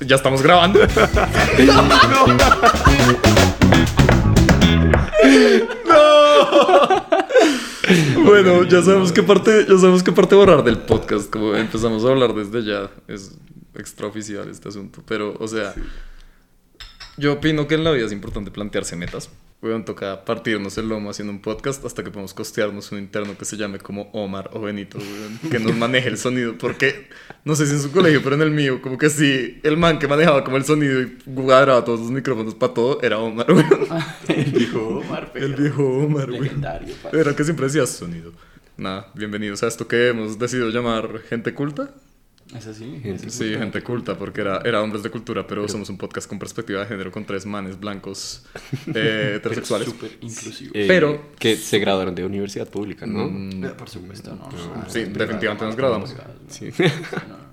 Ya estamos grabando. no. Bueno, ya sabemos qué parte, ya sabemos qué parte borrar del podcast. Como empezamos a hablar desde ya, es extraoficial este asunto. Pero, o sea, yo opino que en la vida es importante plantearse metas. Weón, toca partirnos el lomo haciendo un podcast hasta que podamos costearnos un interno que se llame como Omar o Benito, weón, que nos maneje el sonido. Porque, no sé si en su colegio, pero en el mío, como que sí, el man que manejaba como el sonido y cuadraba todos los micrófonos para todo era Omar, weón. el viejo Omar, pero El viejo Omar, weón. Era que siempre decía sonido. Nada, bienvenidos a esto que hemos decidido llamar Gente Culta. ¿Es así? Gente- Sí, gente culta, porque era, era hombres de cultura, pero, somos un podcast con perspectiva de género con tres manes blancos eh, heterosexuales. Súper inclusivo. Eh, Pero- Que se graduaron de universidad pública, ¿no? Mm, Eh, Por supuesto, ¿no? Ah, sí, definitivamente nos graduamos. Sí. No, no, no.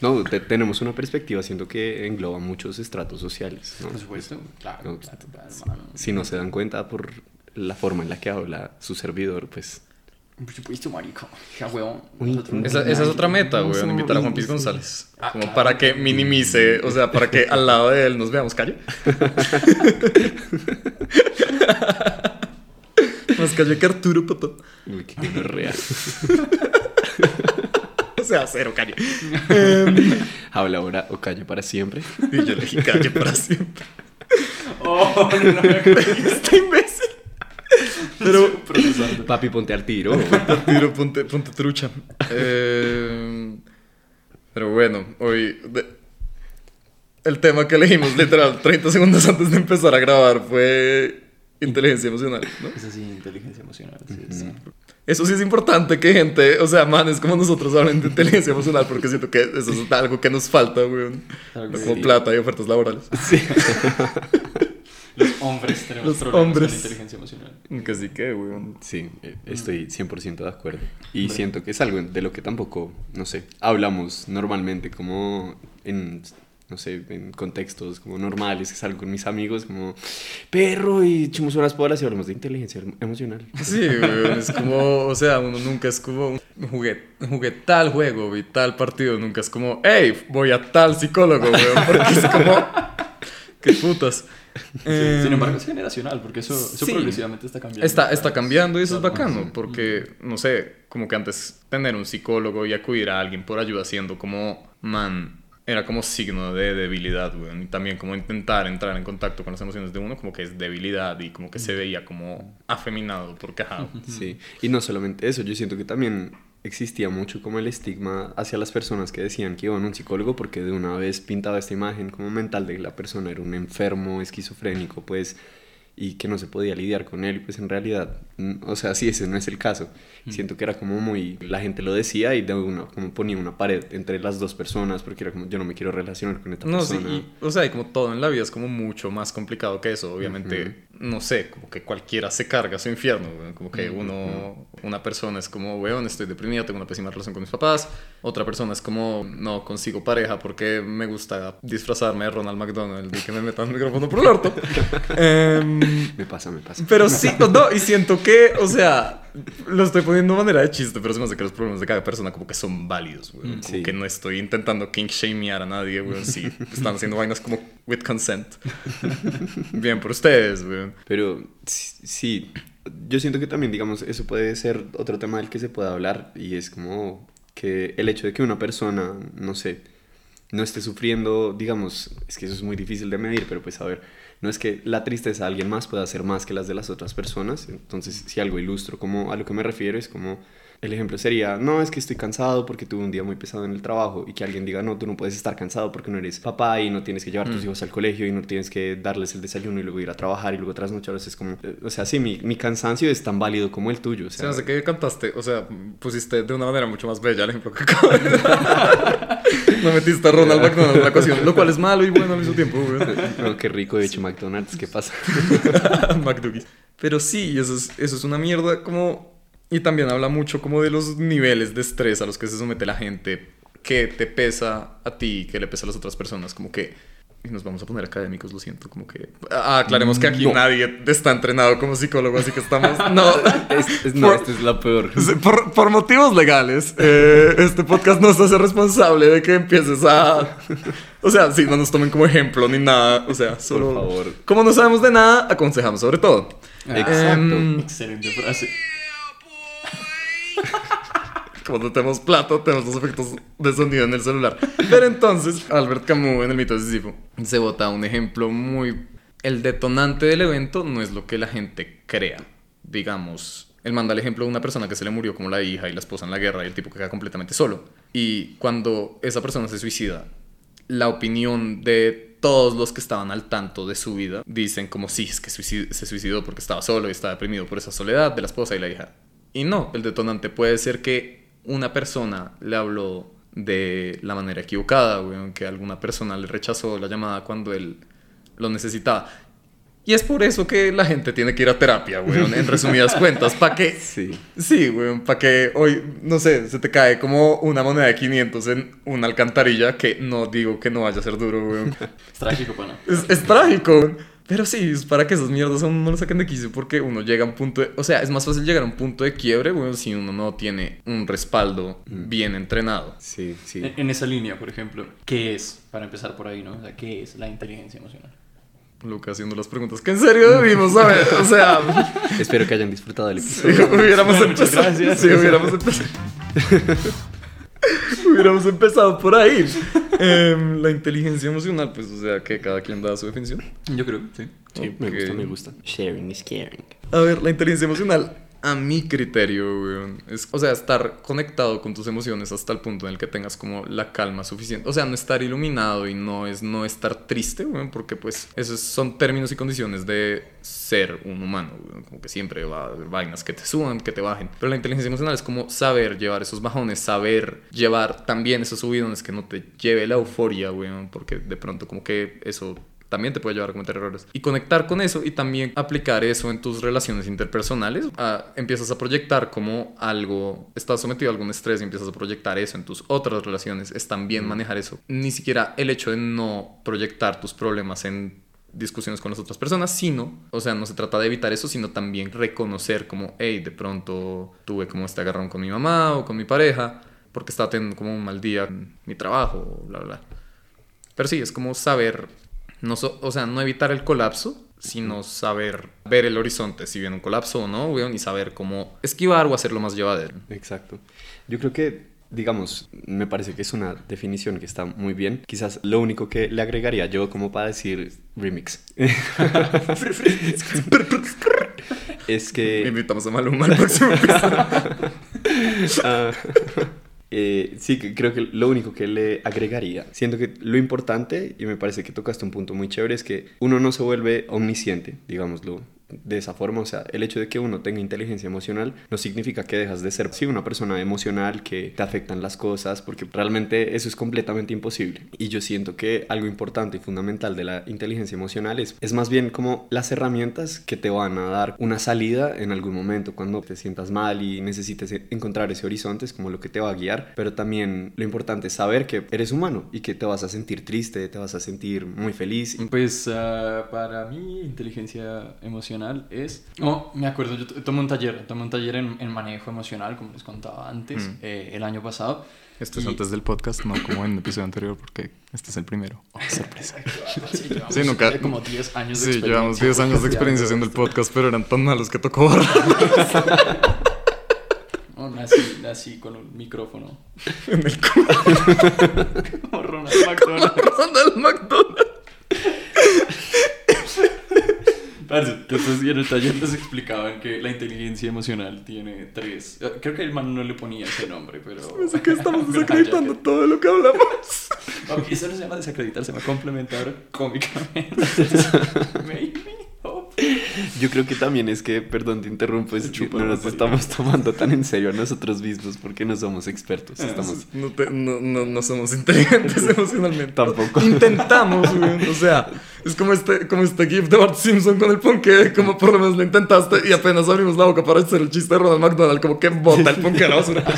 No, te- tenemos una perspectiva, siento que engloba muchos estratos sociales, ¿no? Por supuesto, claro, No, claro, claro, hermano. Si no se dan cuenta por la forma en la que habla su servidor, pues... Por supuesto, marico. Ya, huevón. Uy, Nosotros- Esa, esa es otra meta, No, weón, no, invitar a Juan Piz sí. González. Ah, Como claro. para que minimice, o sea, para que al lado de él nos veamos calle. Más calle que Arturo, papá. Uy, qué gonorrea. O sea, cero calle. Em, Habla ahora o calla para siempre. y yo elegí calle para siempre. Oh, no, no me acuerdo. Este imbécil. Pero, Papi, ponte al tiro. Tiro, ponte, ponte trucha. Eh, pero bueno, hoy. de- el tema que elegimos, literal, 30 segundos antes de empezar a grabar fue inteligencia emocional, ¿no? Es así, inteligencia emocional. sí, sí. Eso sí es importante que gente, o sea, manes como nosotros hablen de inteligencia emocional, porque siento que eso es algo que nos falta, que Como sí. plata y ofertas laborales. Los hombres tenemos Los problemas hombres. con inteligencia emocional. Sí que, weón. Sí, eh, estoy 100% de acuerdo. Y siento que es algo de lo que tampoco, no sé, hablamos normalmente como en, no sé, en contextos como normales, que salgo con mis amigos como perro y echamos unas polas y hablamos de inteligencia em- emocional. Sí, es como, o sea, uno nunca es como, jugué, jugué tal juego, vi tal partido, nunca es como, hey, voy a tal psicólogo, weón, porque es como, qué putas. Eh, Sin embargo, es generacional, porque eso, eso sí. progresivamente está cambiando. Está, está cambiando y eso es bacano, porque, no sé, como que antes tener un psicólogo y acudir a alguien por ayuda siendo como, man, era como signo de debilidad, weón. Y también como intentar entrar en contacto con las emociones de uno, como que es debilidad y como que se veía como afeminado, porque, ajá. Sí, y no solamente eso, yo siento que también existía mucho como el estigma hacia las personas que decían que iban a un psicólogo porque de una vez pintaba esta imagen como mental de que la persona era un enfermo esquizofrénico, pues, y que no se podía lidiar con él, pues en realidad, mm, o sea, sí, ese no es el caso. Siento que era como muy, la gente lo decía y de una, como ponía una pared entre las dos personas porque era como, yo no me quiero relacionar con esta No, sí, persona. y, o sea, y como todo en la vida es como mucho más complicado que eso. Obviamente, no sé, como que cualquiera se carga su infierno. Como que uno, una persona es como, weón, estoy deprimida, tengo una pésima relación con mis papás. Otra persona es como, no consigo pareja porque me gusta disfrazarme de Ronald McDonald y que me metan el micrófono por el orto. Em, Me pasa, me pasa. pero sí, no, y siento que, o sea, lo estoy poniendo de manera de chiste, pero se me hace que los problemas de cada persona como que son válidos, güey. Como Sí. que no estoy intentando kink shamear a nadie, güey. Sí, están haciendo vainas como with consent. Bien por ustedes, güey. Pero sí, yo siento que también, digamos, eso puede ser otro tema del que se puede hablar y es como que el hecho de que una persona, no sé, no esté sufriendo, digamos, es que eso es muy difícil de medir, pero pues a ver, no es que la tristeza de alguien más pueda ser más que las de las otras personas, entonces si algo ilustro, como a lo que me refiero es como... El ejemplo sería, no, es que estoy cansado porque tuve un día muy pesado en el trabajo y que alguien diga, no, tú no puedes estar cansado porque no eres papá y no tienes que llevar tus hijos al colegio y no tienes que darles el desayuno y luego ir a trabajar y luego trasnocharlos. Es como, eh, o sea, sí, mi, mi cansancio es tan válido como el tuyo. O Se sea, me hace que cantaste, o sea, pusiste de una manera mucho más bella el ejemplo que acabo de dar. No metiste a Ronald McDonald en la ecuación, lo cual es malo y bueno al mismo tiempo, güey. no, qué rico de hecho McDonald's, ¿qué pasa? McDoogies. Pero sí, eso es, eso es una mierda como... Y también habla mucho como de los niveles de estrés a los que se somete la gente, que te pesa a ti, que le pesa a las otras personas, como que y nos vamos a poner académicos, lo siento, como que... Ah, aclaremos que aquí No. nadie está entrenado como psicólogo, así que estamos... No, Es- es- no, Por- esta es la peor. por, por motivos legales, eh, este podcast no se hace responsable de que empieces a... O sea, sí, no nos tomen como ejemplo ni nada, o sea, solo... Por favor. Como no sabemos de nada, aconsejamos sobre todo. Exacto. Em, Excelente frase. No tenemos plato, tenemos los efectos de sonido en el celular. Pero entonces, Albert Camus en el mito de Sísifo se bota un ejemplo muy... El detonante del evento no es lo que la gente crea. Digamos, él manda el ejemplo de una persona que se le murió como la hija y la esposa en la guerra y el tipo que queda completamente solo. Y cuando esa persona se suicida, la opinión de todos los que estaban al tanto de su vida dicen como sí, es que se suicidó porque estaba solo y estaba deprimido por esa soledad de la esposa y la hija. Y no, el detonante puede ser que una persona le habló de la manera equivocada, weón, que alguna persona le rechazó la llamada cuando él lo necesitaba. Y es por eso que la gente tiene que ir a terapia, weón, en resumidas cuentas, para que Sí. Sí, weón, para que hoy, no sé, se te cae como una moneda de 500 en una alcantarilla, que no digo que no vaya a ser duro, weón. Es trágico, pana. es, es trágico, weón. Pero sí, es para que esas mierdas a uno no lo saquen de quicio, porque uno llega a un punto de... O sea, es más fácil llegar a un punto de quiebre, weón, si uno no tiene un respaldo bien entrenado. Sí, sí. En, en esa línea, por ejemplo, ¿qué es, para empezar por ahí, ¿no? O sea, ¿qué es la inteligencia emocional? Luca haciendo las preguntas que en serio debimos saber, o sea... Espero que hayan disfrutado del Sí, episodio. hubiéramos Muchas empezado. gracias. Sí, hubiéramos empezado. hubiéramos empezado por ahí. Em, la inteligencia emocional, pues, o sea, que cada quien da su definición. Yo creo, sí. Sí, me Ok. gusta, me gusta. Sharing is caring. A ver, la inteligencia emocional, a mi criterio, weón, es, o sea, estar conectado con tus emociones hasta el punto en el que tengas como la calma suficiente. O sea, no estar iluminado y no es no estar triste, weón, porque pues esos son términos y condiciones de ser un humano, weón. Como que siempre va a haber vainas que te suban, que te bajen. Pero la inteligencia emocional es como saber llevar esos bajones, saber llevar también esos subidones que no te lleve la euforia, weón, porque de pronto como que eso también te puede llevar a cometer errores. Y conectar con eso y también aplicar eso en tus relaciones interpersonales. Ah, empiezas a proyectar como algo, estás sometido a algún estrés y empiezas a proyectar eso en tus otras relaciones. Es también manejar eso. Ni siquiera el hecho de no proyectar tus problemas en discusiones con las otras personas, sino, o sea, no se trata de evitar eso, sino también reconocer como, hey, de pronto tuve como este agarrón con mi mamá o con mi pareja, porque estaba teniendo como un mal día en mi trabajo, bla, bla, bla. Pero sí, es como saber, no so- o sea, no evitar el colapso, sino saber ver el horizonte, si viene un colapso o no, weón, y saber cómo esquivar o hacerlo más llevadero. Exacto. Yo creo que, digamos, me parece que es una definición que está muy bien. Quizás lo único que le agregaría yo como para decir remix es que... Invitamos a Maluma al próximo eh, sí, creo que lo único que le agregaría, siento que lo importante, y me parece que tocaste un punto muy chévere, es que uno no se vuelve omnisciente, digámoslo de esa forma, o sea, el hecho de que uno tenga inteligencia emocional no significa que dejas de ser, sí, una persona emocional, que te afectan las cosas, porque realmente eso es completamente imposible. Y yo siento que algo importante y fundamental de la inteligencia emocional es, es más bien como las herramientas que te van a dar una salida en algún momento cuando te sientas mal y necesites e- encontrar ese horizonte, es como lo que te va a guiar, pero también lo importante es saber que eres humano y que te vas a sentir triste, te vas a sentir muy feliz. Pues ah, para mí, inteligencia emocional es. No, me acuerdo, yo tomé un taller, tomé un taller en, en manejo emocional, como les contaba antes, Mm. eh, el año pasado. Esto es Y- antes del podcast, no como en el episodio anterior, porque este es el primero. Oh, sorpresa. Sí, llevamos Sí, nunca- como 10 años de Sí, experiencia. llevamos 10 años de experiencia haciendo el podcast, pero eran tan malos que tocó borrar Oh, nací, nací con un micrófono. en el culo. Como Ronald McDonald. Ronald McDonald. Parce, Entonces, y en el taller les explicaban que la inteligencia emocional tiene tres. eh, Creo que el man no le ponía ese nombre, pero. Sé que estamos desacreditando todo lo que hablamos. que- Ok, eso no se llama desacreditar, se llama complementar cómicamente. Yo creo que también es que, perdón, te interrumpo, es que no nos estamos tomando tan en serio a nosotros mismos porque no somos expertos, estamos... No, te- no, no, no somos inteligentes emocionalmente. Tampoco. Intentamos. O sea, Es como este, como este gif de Bart Simpson con el ponque, como por lo menos lo intentaste y apenas abrimos la boca para hacer el chiste de Ronald McDonald, como que bota el ponque a la basura.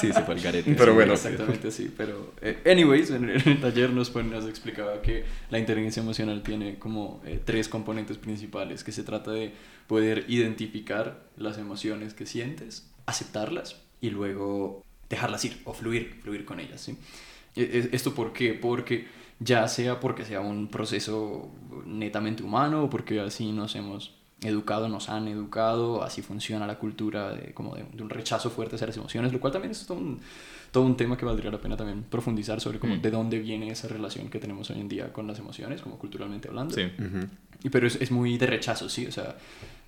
Sí, se fue al garete. Pero bueno. Exactamente así, pero... eh, anyways, en, en el taller nos, pon- nos explicaba que la inteligencia emocional tiene como eh, tres componentes principales, que se trata de poder identificar las emociones que sientes, aceptarlas y luego dejarlas ir o fluir, fluir con ellas, ¿sí? E- e- ¿Esto por qué? Porque ya sea porque sea un proceso netamente humano o porque así nos hemos educado, nos han educado, así funciona la cultura de, como de, de un rechazo fuerte hacia las emociones, lo cual también es todo un, todo un tema que valdría la pena también profundizar sobre como Mm. de dónde viene esa relación que tenemos hoy en día con las emociones, como culturalmente hablando. Sí. Y pero es, es muy de rechazo, sí, o sea,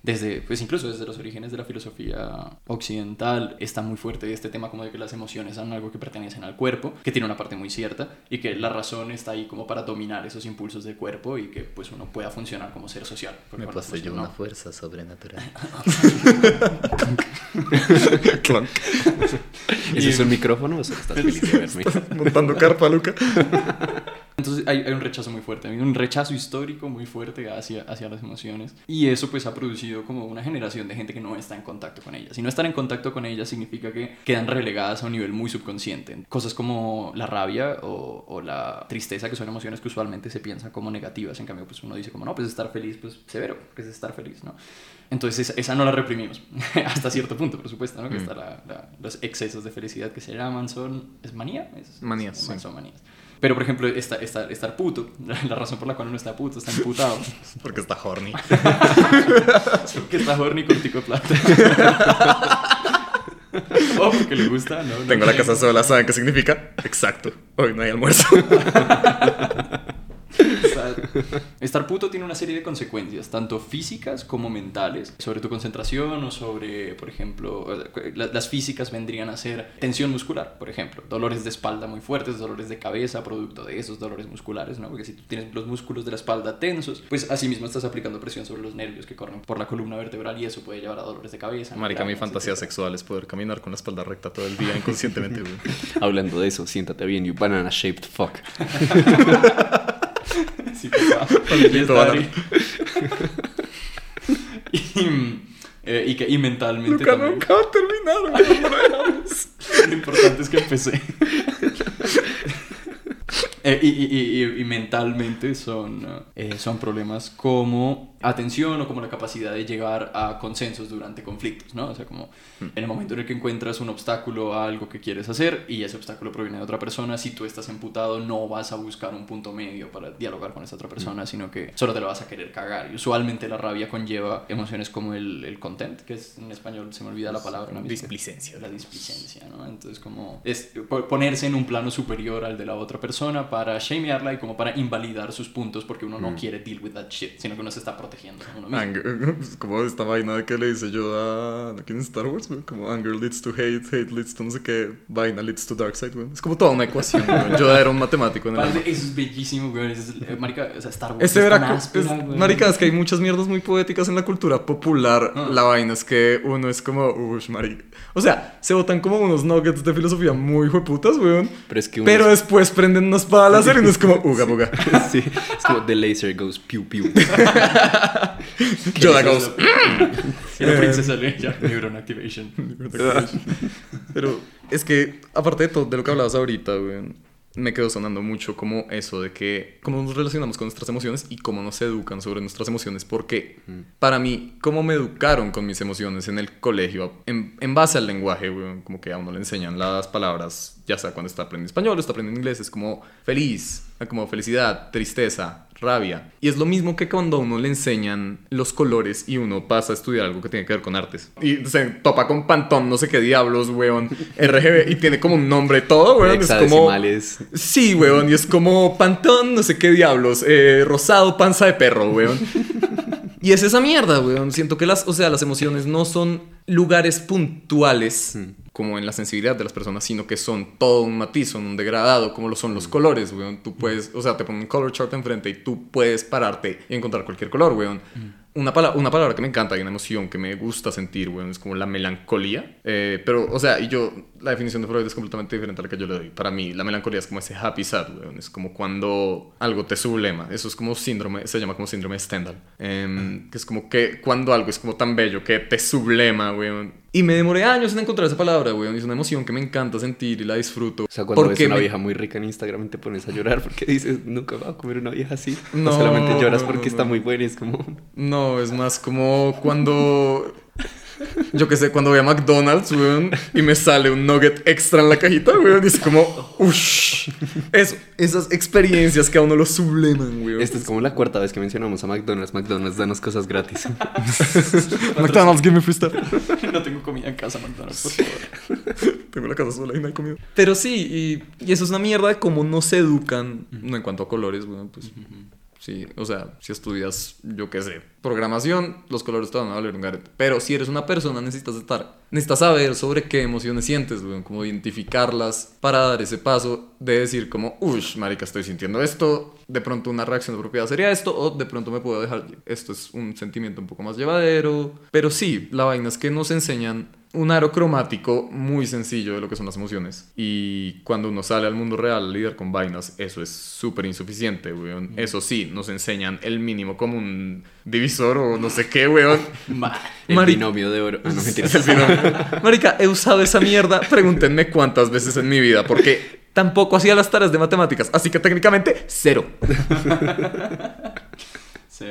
desde, pues incluso desde los orígenes de la filosofía occidental está muy fuerte este tema como de que las emociones son algo que pertenecen al cuerpo, que tiene una parte muy cierta y que la razón está ahí como para dominar esos impulsos del cuerpo y que pues uno pueda funcionar como ser social. Me poseyó una no. fuerza sobrenatural. ¿Ese es un micrófono o solo estás feliz de verme? Montando carpa, Luca. Entonces hay, hay un rechazo muy fuerte, hay un rechazo histórico muy fuerte hacia, hacia las emociones y eso pues ha producido como una generación de gente que no está en contacto con ellas. Y no estar en contacto con ellas significa que quedan relegadas a un nivel muy subconsciente. Cosas como la rabia o, o la tristeza, que son emociones que usualmente se piensan como negativas, en cambio pues uno dice como no, pues estar feliz, pues severo, que es estar feliz, ¿no? Entonces esa, no la reprimimos, hasta cierto punto, por supuesto, ¿no? Que Mm. está la- la- los excesos de felicidad que se llaman, son... ¿Es manía? Es- Manías, es- sí. Son manías. Pero, por ejemplo, esta, esta- estar puto, la, razón por la cual uno está puto, está imputado, Porque está horny. que está horny con tico plata. o porque le gusta, ¿no? no Tengo la casa sola, ¿saben qué significa? Exacto. Hoy no hay almuerzo. Estar, puto tiene una serie de consecuencias, tanto físicas como mentales, sobre tu concentración o sobre, por ejemplo, la- las físicas vendrían a ser tensión muscular, por ejemplo, dolores de espalda muy fuertes, dolores de cabeza, producto de esos dolores musculares, ¿no? Porque si tú tienes los músculos de la espalda tensos, pues así mismo estás aplicando presión sobre los nervios que corren por la columna vertebral y eso puede llevar a dolores de cabeza. Marica, mi fantasía etcétera. sexual es poder caminar con la espalda recta todo el día inconscientemente. Hablando de eso, siéntate bien, you banana shaped fuck. Sí, papá. Y eh, y, que, y mentalmente Luca también. nunca va a terminar, güey. no lo importante es que empecé. Eh, y- y- y mentalmente son, eh, son problemas como atención o como la capacidad de llegar a consensos durante conflictos, ¿no? O sea, como en el momento en el que encuentras un obstáculo a algo que quieres hacer y ese obstáculo proviene de otra persona, si tú estás emputado no vas a buscar un punto medio para dialogar con esa otra persona, sino que solo te lo vas a querer cagar. Y usualmente la rabia conlleva emociones como el, el content, que es en español se me olvida la palabra. ¿no? Displicencia. La displicencia, ¿no? Entonces como es po- ponerse en un plano superior al de la otra persona para shamearla y como para invalidar sus puntos porque uno no quiere deal with that shit, sino que uno se está protegiendo a uno mismo. Anger, como esta vaina de que le dice yo a ¿quién es Star Wars, güey? Como anger leads to hate, hate leads to no sé qué, vaina leads to dark side, güey. Es como toda una ecuación, güey. Yoda era un matemático en el Eso es bellísimo, güey. Es, eh, marica, o sea, Star Wars Este es tan era, áspera, es, güey. marica, es que hay muchas mierdas muy poéticas en la cultura popular. Ah. La vaina es que uno es como, uff, marica. O sea, se botan como unos nuggets de filosofía muy hueputas, weón. Pero es que uno Pero es- después prenden una espada láser y uno es como, uga, buga. sí, es como the laser goes pew pew. Yoda goes. Y la Eh. princesa Leia, Neuron Activation. Pero es que, aparte de todo, de lo que hablabas ahorita, weón, me quedó sonando mucho como eso de que cómo nos relacionamos con nuestras emociones y cómo nos educan sobre nuestras emociones. Porque para mí, cómo me educaron con mis emociones en el colegio, en, en base al lenguaje, weón, como que a uno le enseñan las palabras, ya sea cuando está aprendiendo español o está aprendiendo inglés, es como feliz, como felicidad, tristeza, rabia. Y es lo mismo que cuando a uno le enseñan los colores y uno pasa a estudiar algo que tiene que ver con artes. Y se topa con Pantón, no sé qué diablos, weón, RGB, y tiene como un nombre todo, weón. Es como... Sí, weón, y es como Pantón, no sé qué diablos, eh, rosado, panza de perro, weón. Y es esa mierda, weón. Siento que las, o sea, las emociones no son lugares puntuales, como en la sensibilidad de las personas, sino que son todo un matiz, son un degradado, como lo son los colores, weón. Tú puedes, o sea, te ponen un color chart enfrente y tú puedes pararte y encontrar cualquier color, weón. Una, pala- una palabra que me encanta y una emoción que me gusta sentir, weón, es como la melancolía. Eh, pero, o sea, y yo, la definición de Freud es completamente diferente a la que yo le doy. Para mí, la melancolía es como ese happy sad, weón. Es como cuando algo te sublema. Eso es como síndrome, se llama como síndrome de Stendhal. Em, que es como que cuando algo es como tan bello que te sublema, weón. Y me demoré años en encontrar esa palabra, weón. Y es una emoción que me encanta sentir y la disfruto. O sea, cuando ves una me- vieja muy rica en Instagram y te pones a llorar porque dices, nunca voy a comer una vieja así. No, o solamente lloras porque no, está no. muy buena y es como... No, es más como cuando. Yo qué sé, cuando voy a McDonald's, weón, y me sale un nugget extra en la cajita, weón, y es como, uff. Eso, esas experiencias que a uno lo subleman, weón. Esta es como la cuarta vez que mencionamos a McDonald's. McDonald's, danos cosas gratis. McDonald's, give me free stuff. no tengo comida en casa, McDonald's, por favor. Tengo la casa sola y no hay comida. Pero sí, y, y eso es una mierda de cómo no se educan, no en cuanto a colores, weón, pues. Sí, o sea, si estudias, yo qué sé, programación, los colores te van a valer un garete. Pero si eres una persona, necesitas estar, necesitas saber sobre qué emociones sientes, como identificarlas para dar ese paso de decir como, uff, marica, estoy sintiendo esto, de pronto una reacción de propiedad sería esto, o de pronto me puedo dejar, esto es un sentimiento un poco más llevadero. Pero sí, la vaina es que nos enseñan un aro cromático muy sencillo de lo que son las emociones. Y cuando uno sale al mundo real a lidiar con vainas, eso es súper insuficiente, weón. Eso sí, nos enseñan el mínimo como un divisor o no sé qué, weón. Ma- El Mari- binomio de oro. Ah, no, mentira. Marica, he usado esa mierda. Pregúntenme cuántas veces en mi vida, porque tampoco hacía las tareas de matemáticas. Así que técnicamente, cero. Sí,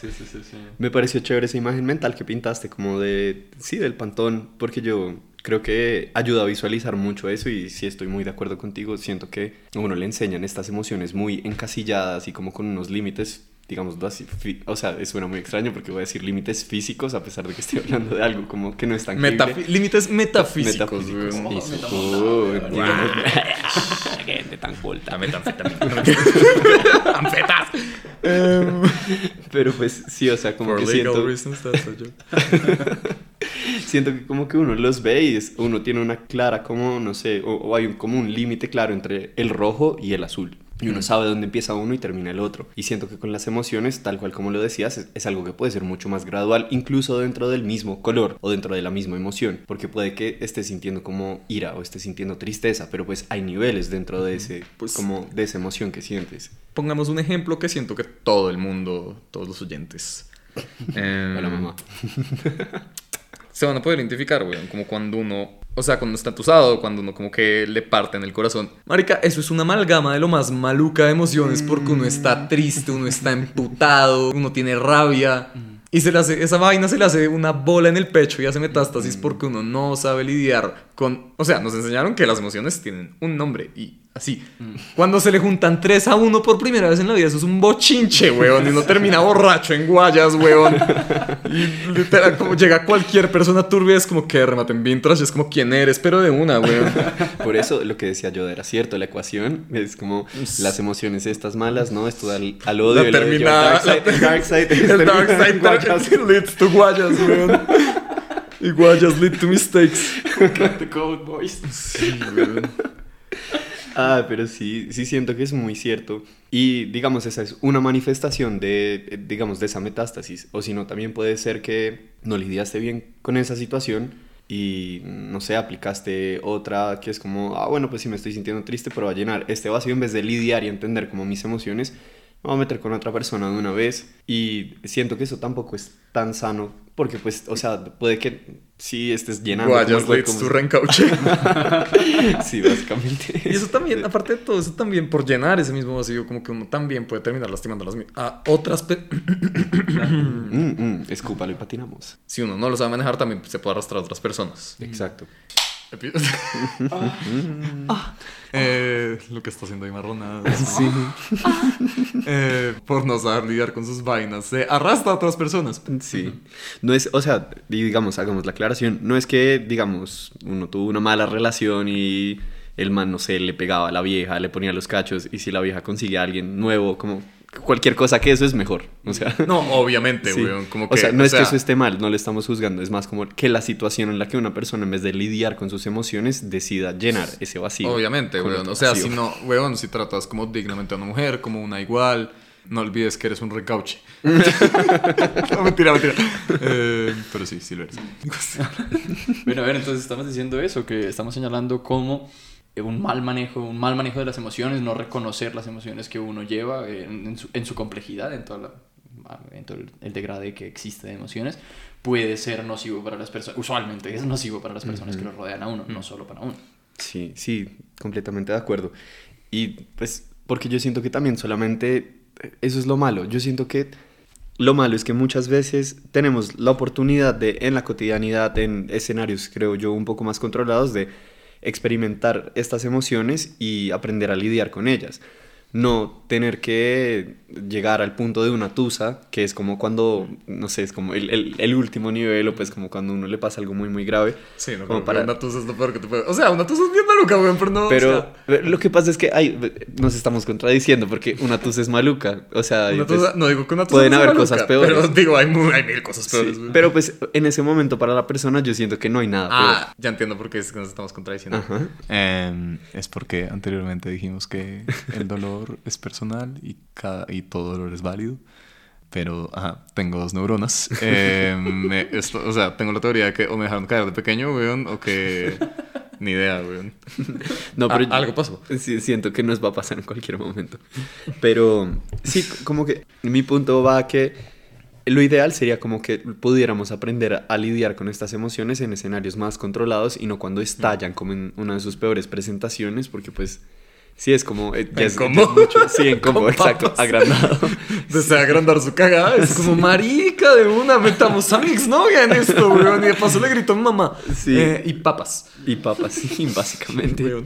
sí, sí, sí. Me pareció chévere esa imagen mental que pintaste, como de, sí, del pantón, porque yo creo que ayuda a visualizar mucho eso y sí estoy muy de acuerdo contigo, siento que a uno le enseñan estas emociones muy encasilladas y como con unos límites, digamos así, fi- o sea, eso suena muy extraño porque voy a decir límites físicos a pesar de que estoy hablando de algo como que no es tan Metafi- límites metafísicos. metafísicos. Oh, Eso. Oh, gente tan culta. Anfetas. Em, Pero pues sí, o sea, como For que siento... reasons, that's. Siento que como que uno los ve y es- uno tiene una clara como, no sé, o, o hay un, como un límite claro entre el rojo y el azul. Y uno sabe dónde empieza uno y termina el otro. Y siento que con las emociones, tal cual como lo decías, es, es algo que puede ser mucho más gradual, incluso dentro del mismo color o dentro de la misma emoción. Porque puede que estés sintiendo como ira o estés sintiendo tristeza, pero pues hay niveles dentro de ese, Pues- como de esa emoción que sientes. Pongamos un ejemplo que siento que todo el mundo, todos los oyentes, em, Hola mamá. se van a poder identificar, weón. Como cuando uno, o sea, cuando está entusado, cuando uno como que le parte en el corazón. Marica, eso es una amalgama de lo más maluca de emociones porque uno está triste, uno está emputado, uno tiene rabia. Y se le hace, esa vaina se le hace una bola en el pecho y hace metástasis porque uno no sabe lidiar con... O sea, nos enseñaron que las emociones tienen un nombre y así. Cuando se le juntan tres a uno por primera vez en la vida, eso es un bochinche, weón. Y uno termina borracho en guayas, weón. Y literal, como llega cualquier persona turbia, es como que rematen vintage, es como quién eres, pero de una, weón. Por eso lo que decía yo era cierto, la ecuación es como las emociones estas malas, ¿no? Esto al, al odio, La el odio, termina- el dark side, el dark side, El dark side guayas. that leads to guayas, weón. Y guayas lead to mistakes. The code, boys. Sí, weón. Ah, pero sí, sí siento que es muy cierto. Y digamos, esa es una manifestación de, eh, digamos, de esa metástasis. O si no, también puede ser que no lidiaste bien con esa situación y, no sé, aplicaste otra que es como, ah, bueno, pues sí me estoy sintiendo triste, pero va a llenar este vacío en vez de lidiar y entender como mis emociones. Me voy a meter con otra persona de una vez y siento que eso tampoco es tan sano porque pues, o sea, puede que sí estés llenando Guayas leads como to reencauche. sí, básicamente. Y eso también, aparte de todo, eso también por llenar ese mismo vacío, como que uno también puede terminar lastimando a, las a otras pe- Mm, mm, escúpalo y patinamos. Si uno no lo sabe manejar, también se puede arrastrar a otras personas. Exacto. Epi- Eh, lo que está haciendo ahí marronada. Sí. Eh, por no saber lidiar con sus vainas, se arrastra a otras personas. Sí. No es, o sea, digamos, hagamos la aclaración. No es que, digamos, uno tuvo una mala relación y el man, no sé, le pegaba a la vieja, le ponía los cachos y si la vieja consigue a alguien nuevo, como cualquier cosa que eso es mejor. O sea. No, obviamente, sí. weón. Como que, o sea, no es sea, que eso esté mal, no le estamos juzgando, es más como que la situación en la que una persona en vez de lidiar con sus emociones decida llenar ese vacío. Obviamente, weón. O sea, vacío. si no, weón, si tratas como dignamente a una mujer, como una igual, No olvides que eres un recauche. no, mentira, mentira. Eh, pero sí, sí lo eres. bueno, a ver, entonces estamos diciendo eso, que estamos señalando cómo un mal manejo, un mal manejo de las emociones, no reconocer las emociones que uno lleva en, su, en su, complejidad, en, toda la, en todo el, degrade que existe de emociones, puede ser nocivo para las personas, usualmente es nocivo para las personas que lo rodean a uno, no solo para uno. Sí, sí, completamente de acuerdo. Y pues, porque yo siento que también solamente eso es lo malo. Yo siento que lo malo es que muchas veces tenemos la oportunidad de, en la cotidianidad, en escenarios, creo yo, un poco más controlados, de experimentar estas emociones y aprender a lidiar con ellas. No tener que llegar al punto de una tusa, que es como cuando, no sé, es como el, el, el último nivel, o pues como cuando uno le pasa algo muy, muy grave. Sí, no, como para... una tusa es lo peor que te puede... O sea, una tusa es bien maluca, weón, pero no... Pero lo que pasa es que hay, nos estamos contradiciendo, porque una tusa es maluca, o sea... Una tusa, pues, no digo que una tusa Pueden haber cosas peores. Pero digo, hay, hay mil cosas peores. Sí, pero pues en ese momento para la persona yo siento que no hay nada Ah, ya entiendo por qué es que nos estamos contradiciendo. Ajá. Eh, es porque anteriormente dijimos que el dolor es personal y, cada, y todo dolor es válido. Pero, ajá, tengo dos neuronas. Eh, me, esto, o sea, tengo la teoría de que o me dejaron caer de pequeño, weón, o que... Ni idea, weón. No, pero ah, algo pasó. Sí, siento que nos va a pasar en cualquier momento. Pero sí, como que mi punto va a que lo ideal sería como que pudiéramos aprender a lidiar con estas emociones en escenarios más controlados y no cuando estallan como en una de sus peores presentaciones, porque pues Sí, es como. Eh, ya es, mucho. Sí, en combo, exacto. Agrandado. Desea agrandar su cagada. Es como, marica, de una, metamos a mi exnovia en esto, weón. Y de paso le gritó a mi mamá. Sí. Eh, y papas. Y papas, sí, básicamente.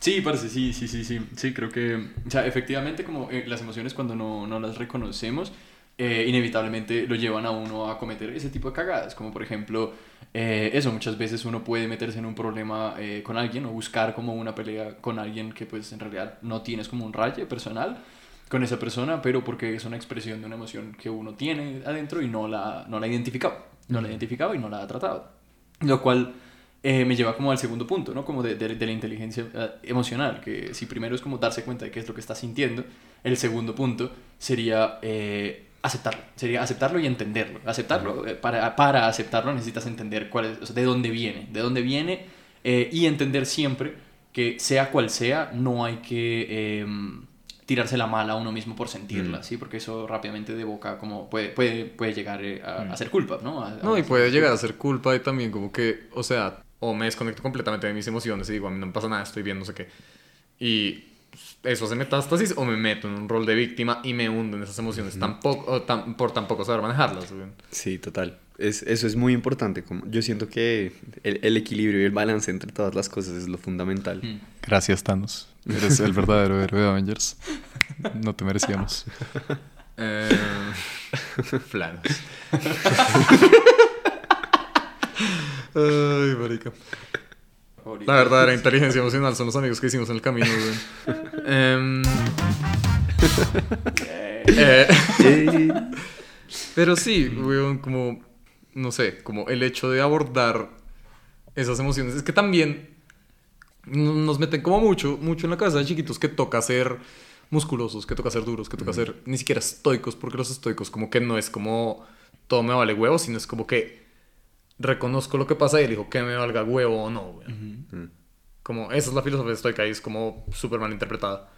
Sí, parece, sí, sí, sí, sí. Sí, creo que. O sea, efectivamente, como eh, las emociones cuando no, no las reconocemos, eh, inevitablemente lo llevan a uno a cometer ese tipo de cagadas. Como por ejemplo eh, eso, muchas veces uno puede meterse en un problema eh, con alguien o buscar como una pelea con alguien que pues en realidad no tienes como un raye personal con esa persona, pero porque es una expresión de una emoción que uno tiene adentro y no la, no la ha identificado, no la ha identificado y no la ha tratado. Lo cual eh, me lleva como al segundo punto, ¿no? Como de, de, de la inteligencia emocional, que si primero es como darse cuenta de qué es lo que está sintiendo, el segundo punto sería aceptarlo. Sería aceptarlo y entenderlo. Aceptarlo, eh, para, para aceptarlo necesitas entender cuál es, o sea, de dónde viene. De dónde viene eh, y entender siempre que sea cual sea, no hay que em, tirarse la mala a uno mismo por sentirla, mm. ¿sí? Porque eso rápidamente de boca como puede, puede, puede llegar eh, a, ser culpa, ¿no? no, y puede llegar a ser culpa y también como que, o sea, o me desconecto completamente de mis emociones y digo, a mí no me pasa nada, estoy bien, no sé qué. Y eso hace metástasis o me meto en un rol de víctima y me hundo en esas emociones tampoco, o tan, por tampoco saber manejarlas. Sí, total. Es, eso es muy importante. Como, yo siento que el, el, equilibrio y el balance entre todas las cosas es lo fundamental. Mm. Gracias, Thanos. Eres el verdadero héroe de Avengers. No te merecíamos. eh, flanos. Ay, marica. La verdadera inteligencia emocional son los amigos que hicimos en el camino, em, eh, pero sí, weón, como, no sé, como el hecho de abordar esas emociones. Es que también nos meten como mucho, mucho en la cabeza de chiquitos que toca ser musculosos, que toca ser duros, que toca ser ni siquiera estoicos, porque los estoicos como que no es como todo me vale huevo, sino es como que reconozco lo que pasa y elijo que me valga huevo o no, güey. Mm. Como, esa es la filosofía estoica y es como súper mal interpretada.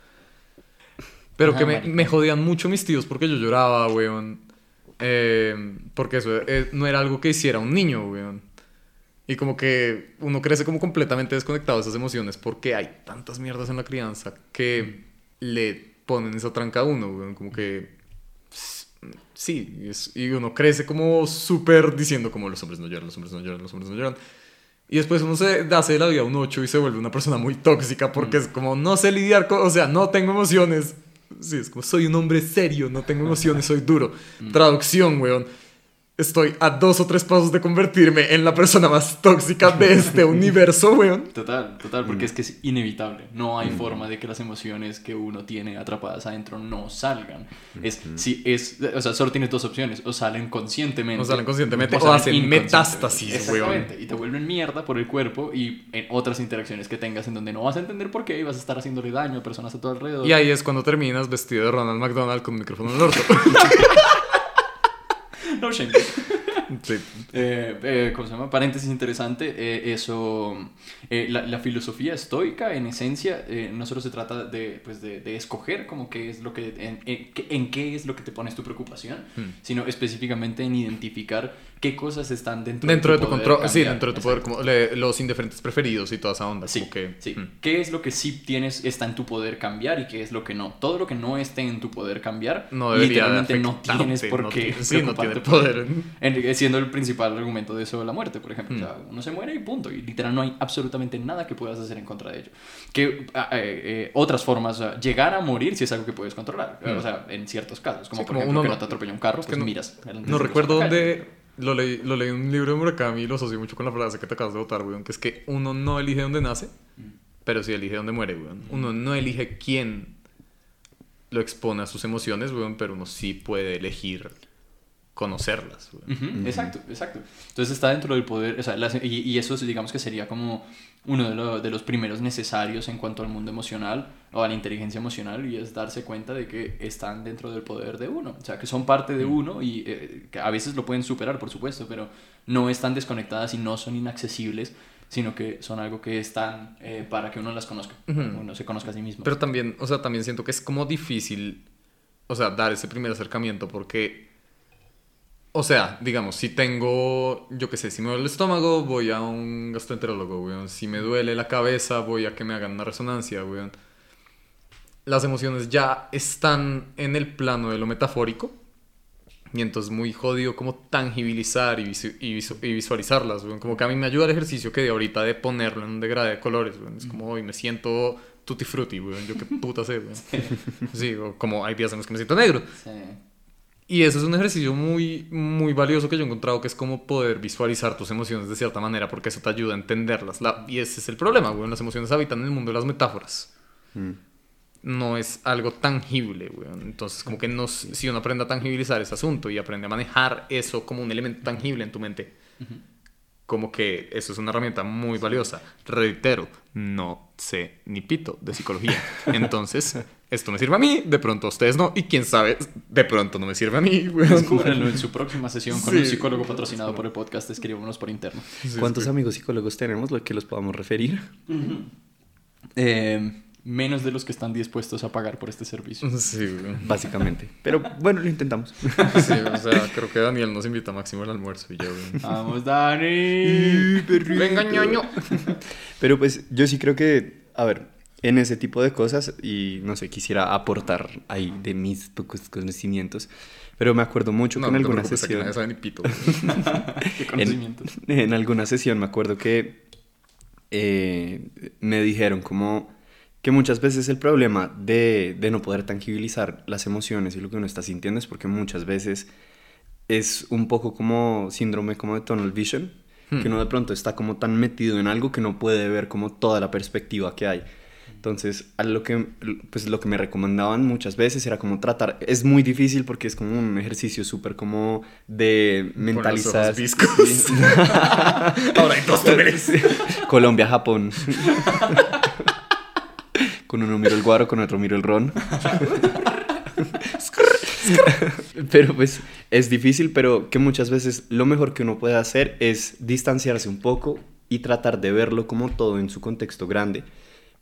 Pero que me, me, jodían mucho mis tíos porque yo lloraba, weón. Eh, porque eso eh, no era algo que hiciera un niño, weón. Y como que uno crece como completamente desconectado de esas emociones porque hay tantas mierdas en la crianza que le ponen esa tranca a uno, weón. Como que sí, y uno crece como súper diciendo como los hombres no lloran, los hombres no lloran, los hombres no lloran. Y después uno se hace la vida un 8 y se vuelve una persona muy tóxica porque es como no sé lidiar con, o sea, no tengo emociones. Sí, es como soy un hombre serio, no tengo emociones, soy duro. Mm. Traducción, weón. Estoy a dos o tres pasos de convertirme en la persona más tóxica de este universo, weón. Total, total, Mm. porque es que es inevitable. No hay forma de que las emociones que uno tiene atrapadas adentro no salgan. Es, si es, o sea, solo tienes dos opciones. O salen conscientemente. O salen conscientemente, o salen hacen inconscientemente. metástasis, Exactamente. Y te vuelven mierda por el cuerpo y en otras interacciones que tengas en donde no vas a entender por qué y vas a estar haciéndole daño a personas a tu alrededor. Y ahí es cuando terminas vestido de Ronald McDonald con un micrófono en el orto. No shame. Sí. Eh, eh, ¿Cómo se llama? Paréntesis interesante. eh, eso. la, la filosofía estoica, en esencia, no solo se trata de, pues, de, de escoger como qué es lo que. En, en qué- en qué es lo que te pones tu preocupación, Hmm. sino específicamente en identificar qué cosas están dentro, Dentro de tu poder control, sí, dentro de tu poder, como le- los indiferentes preferidos y toda esa onda. Sí, como que, sí. mm. ¿Qué es lo que sí tienes, está en tu poder cambiar y qué es lo que no? Todo lo que no esté en tu poder cambiar, No de literalmente no tienes por qué sí, no tiene poder. En- siendo el principal argumento de eso de la muerte, por ejemplo. Mm. O sea, uno se muere y punto. Y literal no hay absolutamente nada que puedas hacer en contra de ello. Que ah, eh, eh, otras formas, o sea, llegar a morir si es algo que puedes controlar. Mm. O sea, en ciertos casos. Como Sí, por como ejemplo uno que no- te atropella un carro, pues no- miras. No recuerdo dónde lo leí, lo leí en un libro de Murakami y lo asocié mucho con la frase que te acabas de botar, weón, que es que uno no elige dónde nace, pero sí elige dónde muere, weón. Uno no elige quién lo expone a sus emociones, weón, pero uno sí puede elegir conocerlas. Ujú, Exacto, exacto. Entonces está dentro del poder, o sea, las- y, y eso digamos que sería como uno de, lo- de los primeros necesarios en cuanto al mundo emocional o a la inteligencia emocional y es darse cuenta de que están dentro del poder de uno, o sea, que son parte de uno y eh, que a veces lo pueden superar, por supuesto, pero no están desconectadas y no son inaccesibles, sino que son algo que están eh, para que uno las conozca, Ujú. uno se conozca a sí mismo. Pero también, o sea, también siento que es como difícil, o sea, dar ese primer acercamiento porque, o sea, digamos, si tengo, yo qué sé, si me duele el estómago, voy a un gastroenterólogo, weón. Si me duele la cabeza, voy a que me hagan una resonancia, weón. Las emociones ya están en el plano de lo metafórico. Y entonces muy jodido como tangibilizar y, visu- y visu- y visualizarlas, weón. Como que a mí me ayuda el ejercicio que de ahorita de ponerlo en un degradé de colores, weón. Es como hoy me siento tutti frutti, weón. Yo qué puta sé, weón. Sí, o como hay días en los que me siento negro. Sí. Y eso es un ejercicio muy, muy valioso que yo he encontrado, que es como poder visualizar tus emociones de cierta manera, porque eso te ayuda a entenderlas. La- y ese es el problema, weón. Las emociones habitan en el mundo de las metáforas. Mm. No es algo tangible, weón. Entonces, como que no, si uno aprende a tangibilizar ese asunto y aprende a manejar eso como un elemento tangible en tu mente, como que eso es una herramienta muy valiosa. Reitero, no sé ni pito de psicología. Entonces, esto me sirve a mí, de pronto a ustedes no, y quién sabe, de pronto no me sirve a mí. Descúbranlo en su próxima sesión con Sí. un psicólogo patrocinado por el podcast, escribámonos por interno. Sí, ¿Cuántos es que- amigos psicólogos tenemos lo que los podamos referir? Eh, menos de los que están dispuestos a pagar por este servicio. Sí. Básicamente. Pero bueno, lo intentamos. Sí, o sea, creo que Daniel nos invita a Máximo al almuerzo y ya. Vamos, Dani. Venga, ñoño. Pero pues yo sí creo que, a ver, en ese tipo de cosas, y no sé, quisiera aportar ahí de mis pocos conocimientos, pero me acuerdo mucho No, que en no alguna preocupes, aquí sesión... nadie sabe ni pito. Qué conocimientos. en alguna sesión me acuerdo que eh, me dijeron como que muchas veces el problema de, de no poder tangibilizar las emociones y lo que uno está sintiendo es porque muchas veces es un poco como síndrome como de tunnel vision, Hmm. que uno de pronto está como tan metido en algo que no puede ver como toda la perspectiva que hay. Entonces, a lo que, pues, lo que me recomendaban muchas veces era como tratar, es muy difícil porque es como un ejercicio súper como de Poner los mentalizar. ojos viscos. Sí. Ahora hay dos niveles. Colombia, Japón. con uno miro el guaro, con otro miro el ron. pero pues es difícil, pero que muchas veces lo mejor que uno puede hacer es distanciarse un poco y tratar de verlo como todo en su contexto grande.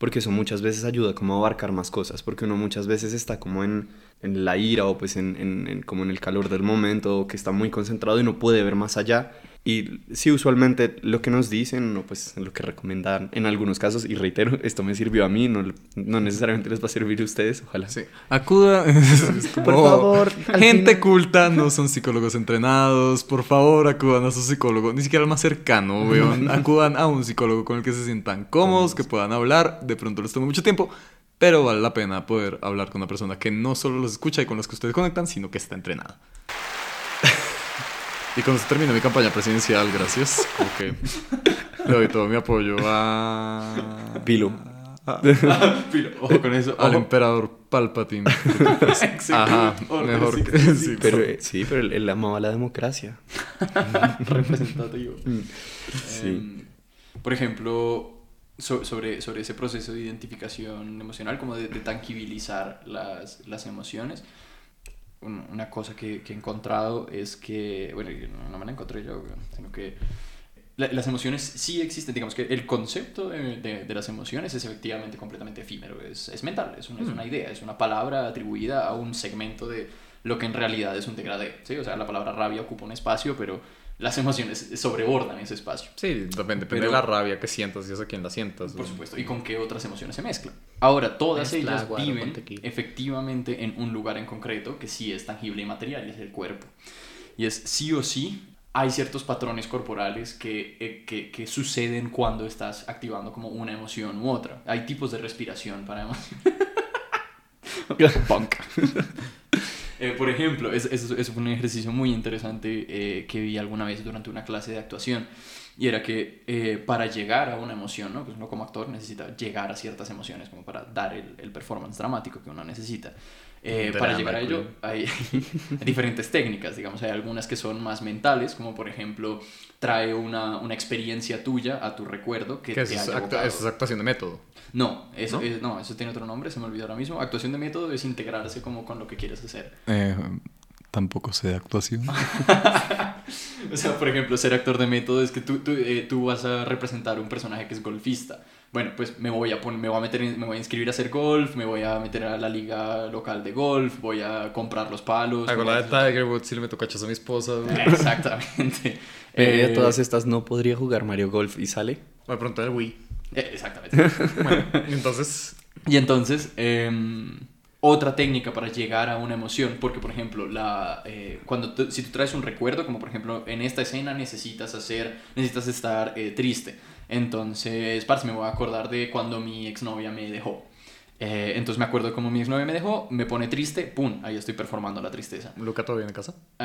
Porque eso muchas veces ayuda como a abarcar más cosas, porque uno muchas veces está como en, en la ira o pues en, en- en- como en el calor del momento, que está muy concentrado y no puede ver más allá. Y sí, usualmente lo que nos dicen, o pues lo que recomendan en algunos casos, y reitero, esto me sirvió a mí, no, no necesariamente les va a servir a ustedes, ojalá. Sí. Acuda. como, Por favor, al Gente final- culta, no son psicólogos entrenados. Por favor, acudan a su psicólogo. Ni siquiera al más cercano, weón. Acudan a un psicólogo con el que se sientan cómodos, que puedan hablar. De pronto les toma mucho tiempo. Pero vale la pena poder hablar con una persona que no solo los escucha y con los que ustedes conectan, sino que está entrenada. Y con eso termino mi campaña presidencial, gracias. Como que le doy todo mi apoyo a... Pilo. Pilo, ojo con eso. Al emperador Palpatine. Ajá, mejor que... 66. sí, Pero eh, sí, pero él, él amaba la democracia. representativo. Sí. Em, por ejemplo, so- sobre, sobre ese proceso de identificación emocional, como de, de tangibilizar las, las emociones, una cosa que, que he encontrado es que, bueno, no, me la encontré yo, sino que la- las emociones sí existen, digamos que el concepto de, de- de las emociones es efectivamente completamente efímero, es, es mental, es una, es una idea, es una palabra atribuida a un segmento de lo que en realidad es un degradé, ¿sí? O sea, la palabra rabia ocupa un espacio, pero las emociones sobrebordan ese espacio. Sí, depende, depende Pero- de la rabia que sientas y es a quien la sientas. Por supuesto, y con qué otras emociones se mezclan. Ahora, todas Mezcla ellas guaro viven efectivamente en un lugar en concreto que sí es tangible y material, y es el cuerpo. Y es sí o sí, hay ciertos patrones corporales que, eh, que, que suceden cuando estás activando como una emoción u otra. Hay tipos de respiración para emociones. Punk. Eh, por ejemplo, es- eso, eso fue un ejercicio muy interesante eh, que vi alguna vez durante una clase de actuación. Y era que eh, para llegar a una emoción, ¿no? Pues uno como actor necesita llegar a ciertas emociones como para dar el, el performance dramático que uno necesita. Eh, para llegar a ello hay diferentes técnicas, digamos, hay algunas que son más mentales, como por ejemplo trae una, una experiencia tuya a tu recuerdo que, te eso es, haya actu- evocado. eso es actuación de método. No, eso, ¿No? es- no, eso tiene otro nombre, se me olvidó ahora mismo. Actuación de método es integrarse como con lo que quieres hacer. tampoco sé de actuación. O sea, por ejemplo, ser actor de método es que tú, tú, eh, tú vas a representar un personaje que es golfista. Bueno, pues me voy a pon- me voy a meter me voy a inscribir a hacer golf, me voy a meter a la liga local de golf, voy a comprar los palos. Hago la de Tiger Woods y le meto cachas a mi esposa. Exactamente. Eh, Eh, de todas estas no podría jugar Mario Golf y sale. Me pregunté el Wii. eh, exactamente. Bueno, y entonces... Y entonces, em, otra técnica para llegar a una emoción, porque por ejemplo, la, eh, cuando si tú traes un recuerdo, como por ejemplo en esta escena necesitas hacer, necesitas estar eh, triste, entonces, parce, me voy a acordar de cuando mi exnovia me dejó. Eh, entonces me acuerdo de cómo mi exnovia me dejó, me pone triste, pum, ahí estoy performando la tristeza. Luca todavía en casa.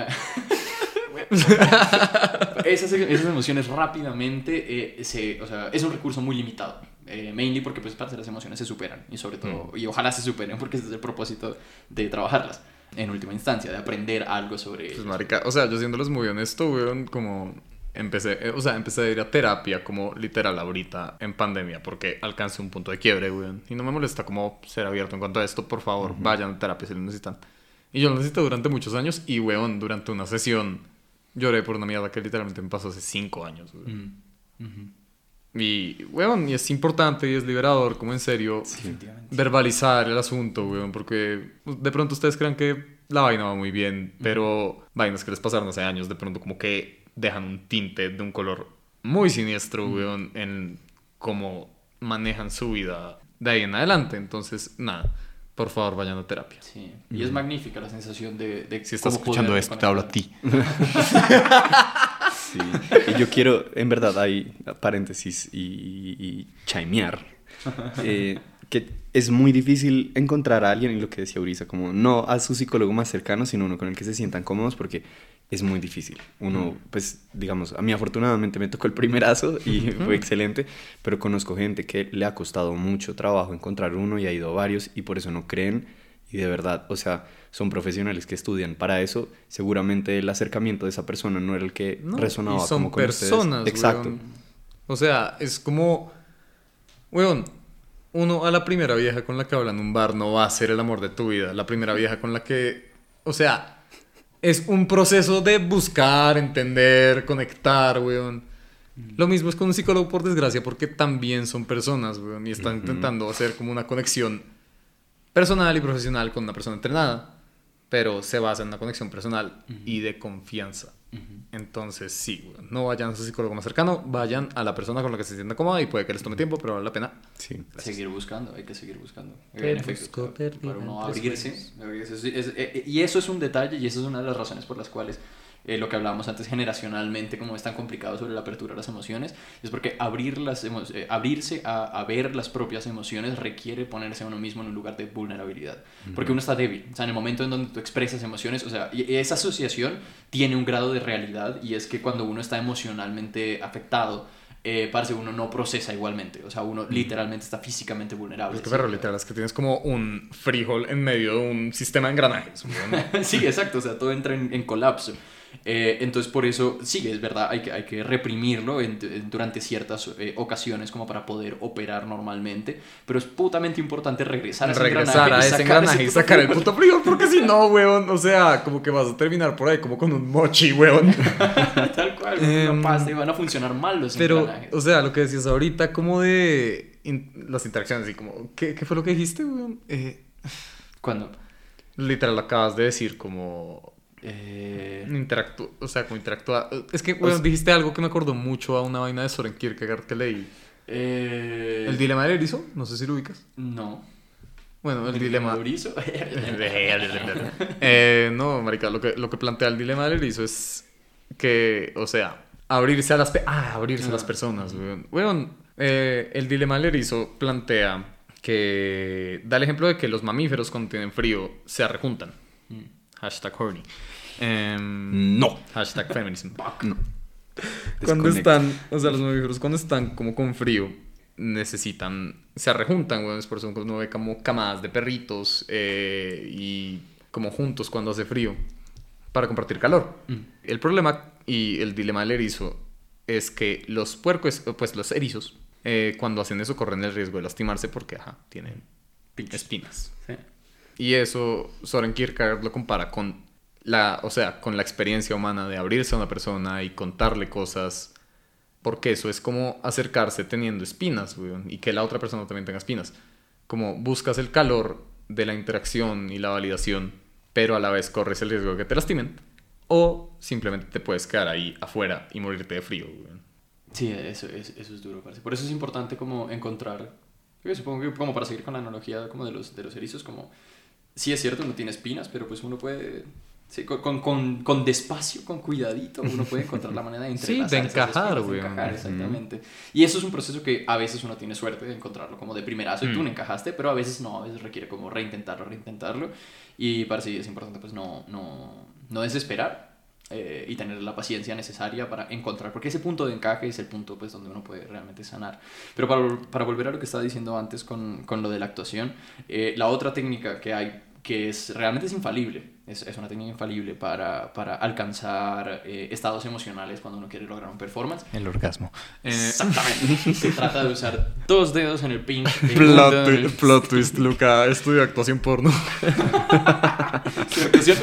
esas, esas emociones rápidamente, eh, se, o sea, es un recurso muy limitado. Eh, mainly porque pues parce, las emociones se superan y sobre todo, y ojalá se superen porque ese es el propósito de trabajarlas en última instancia, de aprender algo sobre Pues marica, o sea, yo siéndoles muy honesto, weón, como empecé, eh, o sea, empecé a ir a terapia como literal ahorita en pandemia porque alcancé un punto de quiebre, weón. Y no me molesta como ser abierto en cuanto a esto, por favor, vayan a terapia si lo necesitan. Y yo lo necesité durante muchos años y, weón, durante una sesión lloré por una mierda que literalmente me pasó hace cinco años, weón. Mm, ujú. Y, weón, y es importante y es liberador, como en serio, Definitivamente. verbalizar el asunto, weón, porque de pronto ustedes creen que la vaina va muy bien, pero vainas que les pasaron hace años, de pronto como que dejan un tinte de un color muy siniestro, weón, en cómo manejan su vida de ahí en adelante. Entonces, nada, por favor, vayan a terapia. Sí. Y es magnífica la sensación de... de Si estás escuchando esto, te hablo a ti. Sí. Y yo quiero, en verdad, hay paréntesis y, y chimear. eh, que es muy difícil encontrar a alguien, y lo que decía Urisa, como no a su psicólogo más cercano, sino uno con el que se sientan cómodos, porque es muy difícil. Uno, pues, digamos, a mí afortunadamente me tocó el primerazo y fue excelente, pero conozco gente que le ha costado mucho trabajo encontrar uno y ha ido a varios y por eso no creen. Y de verdad, o sea, son profesionales que estudian para eso. Seguramente el acercamiento de esa persona no era el que No, resonaba y son como con ustedes. personas, Exacto. weón. O sea, es como, weón, uno a la primera vieja con la que habla en un bar no va a ser el amor de tu vida. La primera vieja con la que, o sea, es un proceso de buscar, entender, conectar, weón. Lo mismo es con un psicólogo, por desgracia, porque también son personas, weón, y están intentando hacer como una conexión personal y profesional con una persona entrenada, pero se basa en una conexión personal y de confianza. Entonces, sí, no vayan a su psicólogo más cercano, vayan a la persona con la que se sienta cómoda y puede que les tome tiempo, pero vale la pena. Sí. Seguir buscando, hay que seguir buscando. En efecto, para- uno abrirse. Es- es- es- eh, y eso es un detalle y eso es una de las razones por las cuales eh, lo que hablábamos antes generacionalmente, como es tan complicado sobre la apertura de las emociones, es porque abrir las eh, abrirse a, a ver las propias emociones requiere ponerse a uno mismo en un lugar de vulnerabilidad. Porque uno está débil. O sea, en el momento en donde tú expresas emociones, o sea, y- esa asociación tiene un grado de realidad y es que cuando uno está emocionalmente afectado, eh, parce, uno no procesa igualmente. O sea, uno literalmente está físicamente vulnerable. Es que ¿sí? perro, literal, es que tienes como un frijol en medio de un sistema de engranajes. weón. sí, exacto, o sea, todo entra en, en colapso. Eh, entonces, por eso, sí, es verdad, hay que, hay que reprimirlo en- en- durante ciertas eh, ocasiones como para poder operar normalmente, pero es putamente importante regresar a ese Regresar a engranaje y ese sacar engranaje y puto sacar el puto frijol, porque si no, weón, o sea, como que vas a terminar por ahí como con un mochi, weón. Tal cual, Em, una pasta y van a funcionar mal los Pero, engranajes. o sea, lo que decías ahorita, como de in- las interacciones, y como, ¿qué, qué fue lo que dijiste, weón? Eh, Cuando... literal, acabas de decir como eh, interactu o sea, como interactuar. Es que, dijiste algo que me acordó mucho a una vaina de Soren Kierkegaard que leí. eh, El dilema del erizo, no sé si lo ubicas. No. Bueno, el dilema... Mauricio. Eh, no, marica, lo que, lo que plantea el dilema del erizo es que, o sea, abrirse a las... pe- Ah, abrirse a las Ah. personas, weón. Weón, eh, el dilema del erizo plantea que... Da el ejemplo de que los mamíferos cuando tienen frío se arrejuntan. Hashtag horny. Em, No. Hashtag feminism. No. Cuando están, o sea, los mamíferos cuando están como con frío, necesitan, se arrejuntan, weón, es por eso que uno ve como camadas de perritos eh, y como juntos cuando hace frío para compartir calor. Mm. El problema y el dilema del erizo es que los puercos, pues los erizos, eh, cuando hacen eso corren el riesgo de lastimarse porque, ajá, tienen espinas. Sí. Y eso Soren Kierkegaard lo compara con la, o sea, con la experiencia humana de abrirse a una persona y contarle cosas, porque eso es como acercarse teniendo espinas, y que la otra persona también tenga espinas. Como buscas el calor de la interacción y la validación, pero a la vez corres el riesgo de que te lastimen, o simplemente te puedes quedar ahí afuera y morirte de frío. Sí, eso, es- eso es duro, parce. Por eso es importante como encontrar, yo supongo que como para seguir con la analogía como de los, de los erizos, como, sí es cierto, uno tiene espinas, pero pues uno puede, sí, con, con, con, despacio, con cuidadito, uno puede encontrar la manera de Sí, de encajar, güey. exactamente. Y eso es un proceso que a veces uno tiene suerte de encontrarlo como de primerazo y tú Mm. no encajaste, pero a veces no, a veces requiere como reintentarlo, reintentarlo. Y para sí es importante pues no, no, no desesperar eh, y tener la paciencia necesaria para encontrar, porque ese punto de encaje es el punto pues donde uno puede realmente sanar. Pero para, para volver a lo que estaba diciendo antes con, con lo de la actuación, eh, la otra técnica que hay que es realmente es infalible, es, es una técnica infalible para, para alcanzar eh, estados emocionales cuando uno quiere lograr un performance. El orgasmo. Eh, Exactamente. Se trata de usar dos dedos en el pinch. plot, el- twist, Luca estudió actuación porno. Actuación.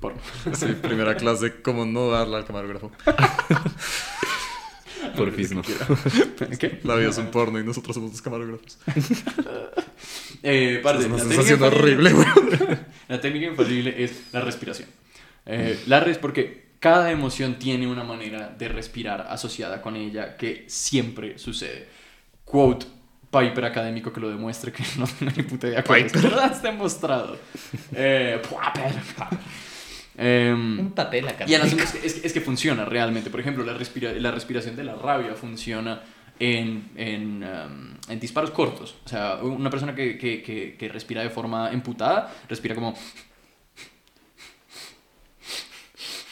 Porno. Sí, primera clase, como no darle al camarógrafo. Por fin no. ¿Qué? La vida es un porno y nosotros somos los camarógrafos. Eh, una la sensación técnica horrible. La técnica infalible es la respiración. Eh, la res porque cada emoción tiene una manera de respirar asociada con ella que siempre sucede. Quote Piper académico que lo demuestre que no tengo ni puta idea cuál es, Piper. pero está demostrado. Eh, Em, papel acá. y es que, es, que- es que funciona realmente. Por ejemplo, la, respira- la respiración de la rabia funciona en, en, um, en disparos cortos. O sea, una persona que, que, que, que respira de forma emputada, respira como...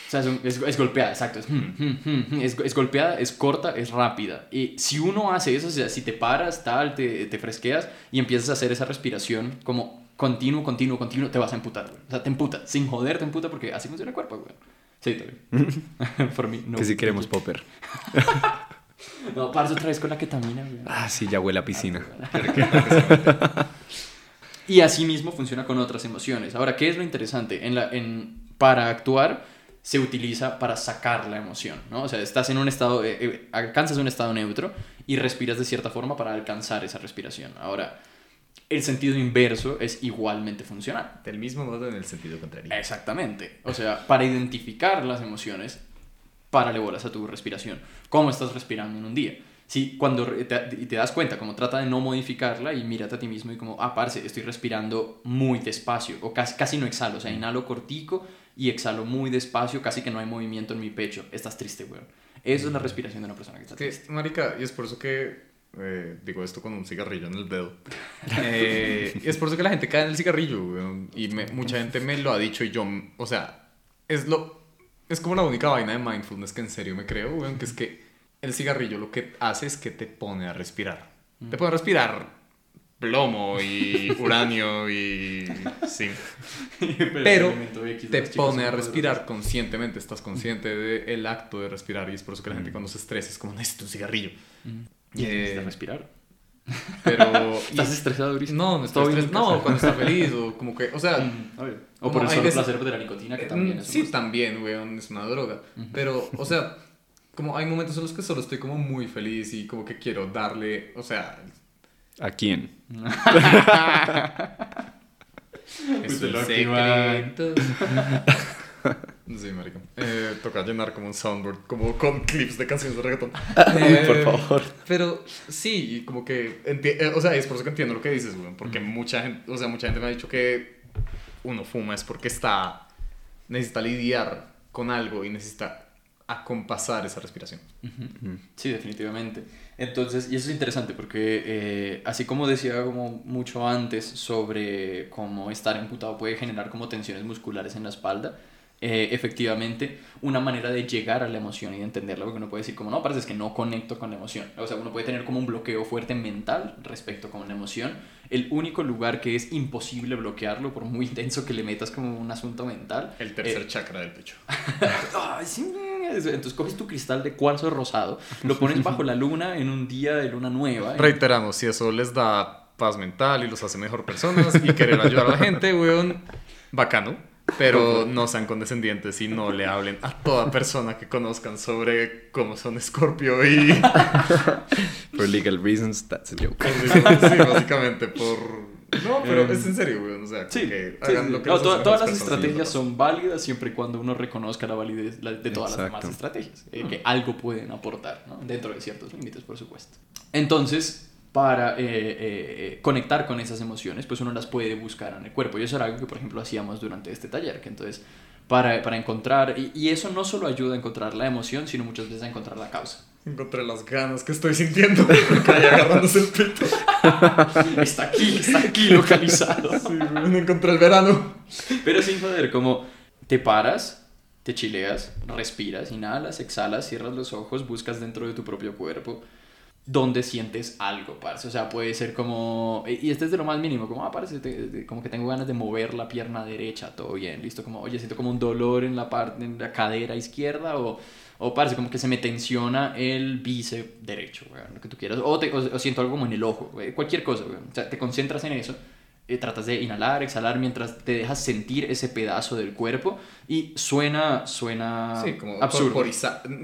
O sea, es, un- es- es golpeada, exacto. Es, hmm, hmm, hmm, es, es golpeada, es corta, es rápida. Y si uno hace eso, o sea, si te paras, tal, te, te fresqueas y empiezas a hacer esa respiración como continuo, continuo, continuo, te vas a emputar, güey. O sea, te emputa. Sin joder, te emputa porque así funciona el cuerpo, güey. Sí, también. Por mí, no. Que si queremos popper. No, parce otra vez con la ketamina, güey. Ah, sí, ya huele a piscina. Y así mismo funciona con otras emociones. Ahora, ¿qué es lo interesante? En la, en, para actuar se utiliza para sacar la emoción, ¿no? O sea, estás en un estado, eh, eh, alcanzas un estado neutro y respiras de cierta forma para alcanzar esa respiración. Ahora, el sentido inverso es igualmente funcional. Del mismo modo en el sentido contrario. Exactamente. O sea, para identificar las emociones, párale bolas a tu respiración. ¿Cómo estás respirando en un día? si cuando te, das cuenta, como trata de no modificarla y mírate a ti mismo y como, ah, parce, estoy respirando muy despacio o casi, casi no exhalo, o sea, inhalo cortico y exhalo muy despacio, casi que no hay movimiento en mi pecho. Estás triste, weón. Eso es la respiración de una persona que está triste. marica, y es por eso que eh, digo esto con un cigarrillo en el dedo. Eh, y es por eso que la gente cae en el cigarrillo, weón. Y me- mucha gente me lo ha dicho y yo, o sea, es lo es como la única vaina de mindfulness que en serio me creo, weón, que es que el cigarrillo lo que hace es que te pone a respirar. Te pone a respirar plomo y uranio y sí. Pero de te pone a respirar conscientemente, estás consciente del acto de respirar y es por eso que la gente cuando se estresa es como necesito un cigarrillo. Y Eh, respirar. Pero... ¿Estás estresado, Luis? No, no estoy ¿Todo bien en estresado. No, cuando está feliz o como que, o sea... Obvio. O por el solo veces- placer de la nicotina, que también es Sí, también, weón, es una droga. Pero, o sea, como hay momentos en los que solo estoy como muy feliz y como que quiero darle, o sea... ¿A quién? Es te un secreto. Sí, marica. Eh, toca llenar como un soundboard, como con clips de canciones de reggaetón. Eh, por favor. Pero sí, como que, eh, o sea, es por eso que entiendo lo que dices, güey, porque mucha gente, o sea, mucha gente me ha dicho que uno fuma es porque está, necesita lidiar con algo y necesita acompasar esa respiración. Sí, definitivamente. Entonces, y eso es interesante porque eh, así como decía como mucho antes sobre cómo estar emputado puede generar como tensiones musculares en la espalda, eh, efectivamente una manera de llegar a la emoción y de entenderla, porque uno puede decir como no, parece es que no conecto con la emoción. O sea, uno puede tener como un bloqueo fuerte mental respecto con la emoción. El único lugar que es imposible bloquearlo, por muy intenso que le metas como un asunto mental, El tercer eh, chakra del pecho. Entonces coges tu cristal de cuarzo rosado, lo pones bajo la luna en un día de luna nueva. Reiteramos, si eso les da paz mental y los hace mejor personas y querer ayudar a la gente, weón, bacano. Pero no sean condescendientes y no le hablen a toda persona que conozcan sobre cómo son Scorpio y... For legal reasons, that's a joke. Sí, básicamente por... No, pero es en serio, weón. O sea, Sí, que hagan sí. lo que No, les toda- todas las estrategias son válidas siempre y cuando uno reconozca la validez de todas las demás estrategias, eh, que algo pueden aportar, ¿no? dentro de ciertos límites, por supuesto. Entonces, para eh, eh, eh, conectar con esas emociones, pues uno las puede buscar en el cuerpo. Y eso era algo que, por ejemplo, hacíamos durante este taller, que entonces, para, para encontrar, y, y eso no solo ayuda a encontrar la emoción, sino muchas veces a encontrar la causa. Encontré las ganas que estoy sintiendo. Agarrándose el pito. Está aquí, está aquí localizado. Sí, weón, encontré el verano. Pero sin joder, como te paras, te chileas, respiras, inhalas, exhalas, cierras los ojos, buscas dentro de tu propio cuerpo donde sientes algo, parce. O sea, puede ser como... Y este es de lo más mínimo, como, ah, como que tengo ganas de mover la pierna derecha, todo bien, listo, como, oye, siento como un dolor en la parte, en la cadera izquierda, o, o parece como que se me tensiona el bíceps derecho, lo que tú quieras, o, te- o- siento algo como en el ojo, güey, cualquier cosa, weón. O sea, te concentras en eso, eh, tratas de inhalar, exhalar mientras te dejas sentir ese pedazo del cuerpo y suena, suena Sí, como absurdo.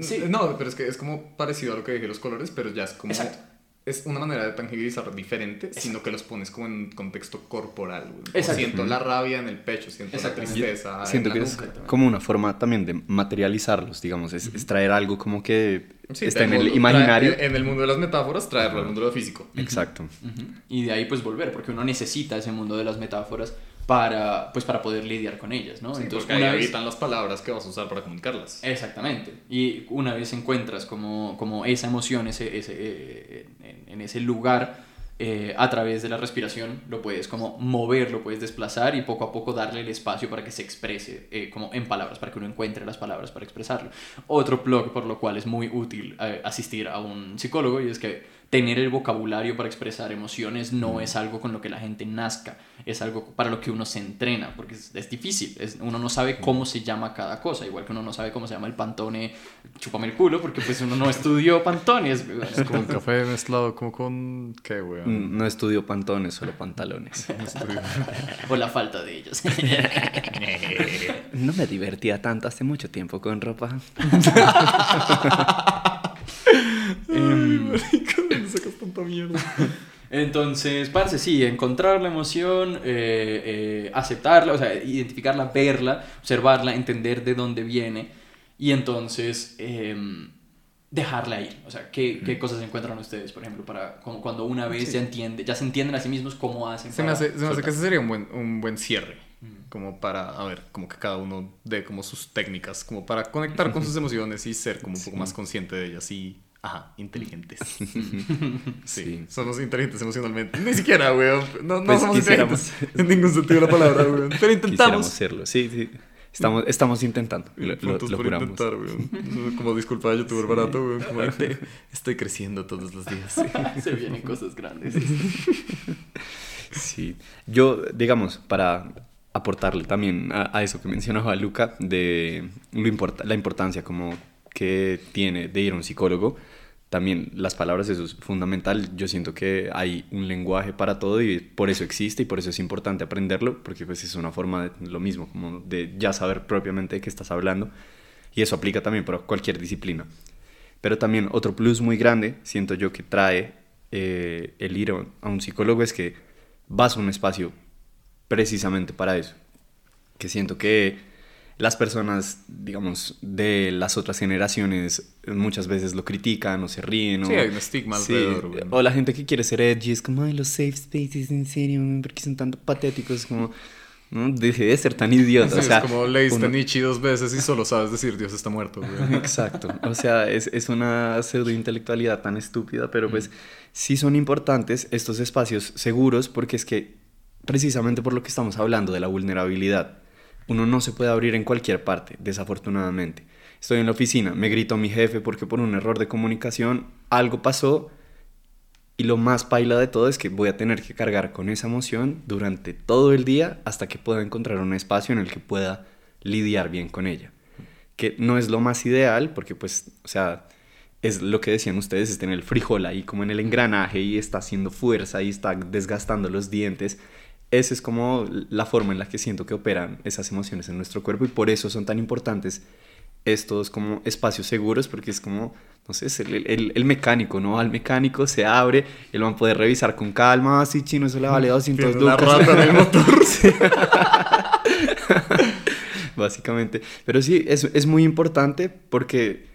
Sí. No, pero es que es como parecido a lo que dije los colores, pero ya es como. Exacto. Es una manera de tangibilizar diferente, sino que los pones como en un contexto corporal. güey. Siento la rabia en el pecho, siento la tristeza. Siento en que es como una forma también de materializarlos, digamos, es, es traer algo como que Sí, está en el mundo- imaginario. trae- en el mundo de las metáforas, traerlo al mundo de lo físico. Exacto. Y de ahí pues volver, porque uno necesita ese mundo de las metáforas para, pues, para poder lidiar con ellas, ¿no? Sí, Entonces, porque ahí una vez... habitan las palabras que vas a usar para comunicarlas. Exactamente. Y una vez encuentras como, como esa emoción ese, ese, eh, en, en ese lugar, eh, a través de la respiración, lo puedes como mover, lo puedes desplazar y poco a poco darle el espacio para que se exprese eh, como en palabras, para que uno encuentre las palabras para expresarlo. Otro blog por lo cual es muy útil asistir a un psicólogo y es que tener el vocabulario para expresar emociones no es algo con lo que la gente nazca, es algo para lo que uno se entrena, porque es, es difícil, es- uno no sabe cómo se llama cada cosa, igual que uno no sabe cómo se llama el pantone, chúpame el culo, porque pues uno no estudió pantones. Es como un café mezclado como con... ¿Qué, weón? Mm, No estudio pantones, solo pantalones. o la falta de ellos. No me divertía tanto hace mucho tiempo con ropa. ¿Dónde sacas tanta mierda? Entonces, parce, sí, encontrar la emoción, eh, eh, aceptarla, o sea, identificarla, verla, observarla, entender de dónde viene. Y entonces, em, dejarla ir? O sea, ¿qué, qué cosas encuentran ustedes, por ejemplo, para como cuando una vez ya entiende, ya se entienden a sí mismos cómo hacen? Se me hace, se me hace que ese sería un buen, un buen cierre. Mm. Como para, a ver, como que cada uno dé como sus técnicas, como para conectar con sus emociones y ser como un poco más consciente de ellas y, ajá, inteligentes. sí, Sí. somos inteligentes emocionalmente. Ni siquiera, weón. No, no Pues somos quisiéramos. inteligentes en ningún sentido de la palabra, weón. Pero Quisiéramos intentamos. hacerlo. Sí, sí. Estamos, estamos intentando. Lo, lo- lo por juramos. intentar, weón. Como disculpa de youtuber barato, weón. Como estoy creciendo todos los días. se vienen cosas grandes. Sí. Yo, digamos, para aportarle también a, a eso que mencionaba Luca, de lo importa, la importancia como que tiene de ir a un psicólogo, también las palabras, eso es fundamental. Yo siento que hay un lenguaje para todo y por eso existe y por eso es importante aprenderlo, porque pues es una forma de lo mismo, como de ya saber propiamente de qué estás hablando. Y eso aplica también para cualquier disciplina. Pero también otro plus muy grande, siento yo, que trae eh, el ir a un psicólogo es que vas a un espacio precisamente para eso. Que siento que las personas, digamos, de las otras generaciones muchas veces lo critican o se ríen. Sí, o, hay un estigma Sí, alrededor, güey. O la gente que quiere ser edgy es como, ay, los safe spaces, en serio, porque son tan patéticos, como, no, deje de ser tan idiota. Sí, o sea, es como leíste uno- Nietzsche dos veces y solo sabes decir Dios está muerto, güey. Exacto. O sea, es, es una pseudointelectualidad tan estúpida, pero pues sí son importantes estos espacios seguros porque es que precisamente por lo que estamos hablando de la vulnerabilidad, uno no se puede abrir en cualquier parte, desafortunadamente. Estoy en la oficina, me gritó mi jefe porque por un error de comunicación algo pasó y lo más paila de todo es que voy a tener que cargar con esa emoción durante todo el día hasta que pueda encontrar un espacio en el que pueda lidiar bien con ella. Que no es lo más ideal porque pues, o sea, es lo que decían ustedes, está en el frijol ahí como en el engranaje y está haciendo fuerza y está desgastando los dientes. Esa es como la forma en la que siento que operan esas emociones en nuestro cuerpo y por eso son tan importantes estos como espacios seguros porque es como, no sé, es el, el- el mecánico, ¿no? Al mecánico se abre, él va a poder revisar con calma, así chino, eso le vale 200 Tiene una lucas. rata en el motor. Básicamente. Pero sí, es, es muy importante porque,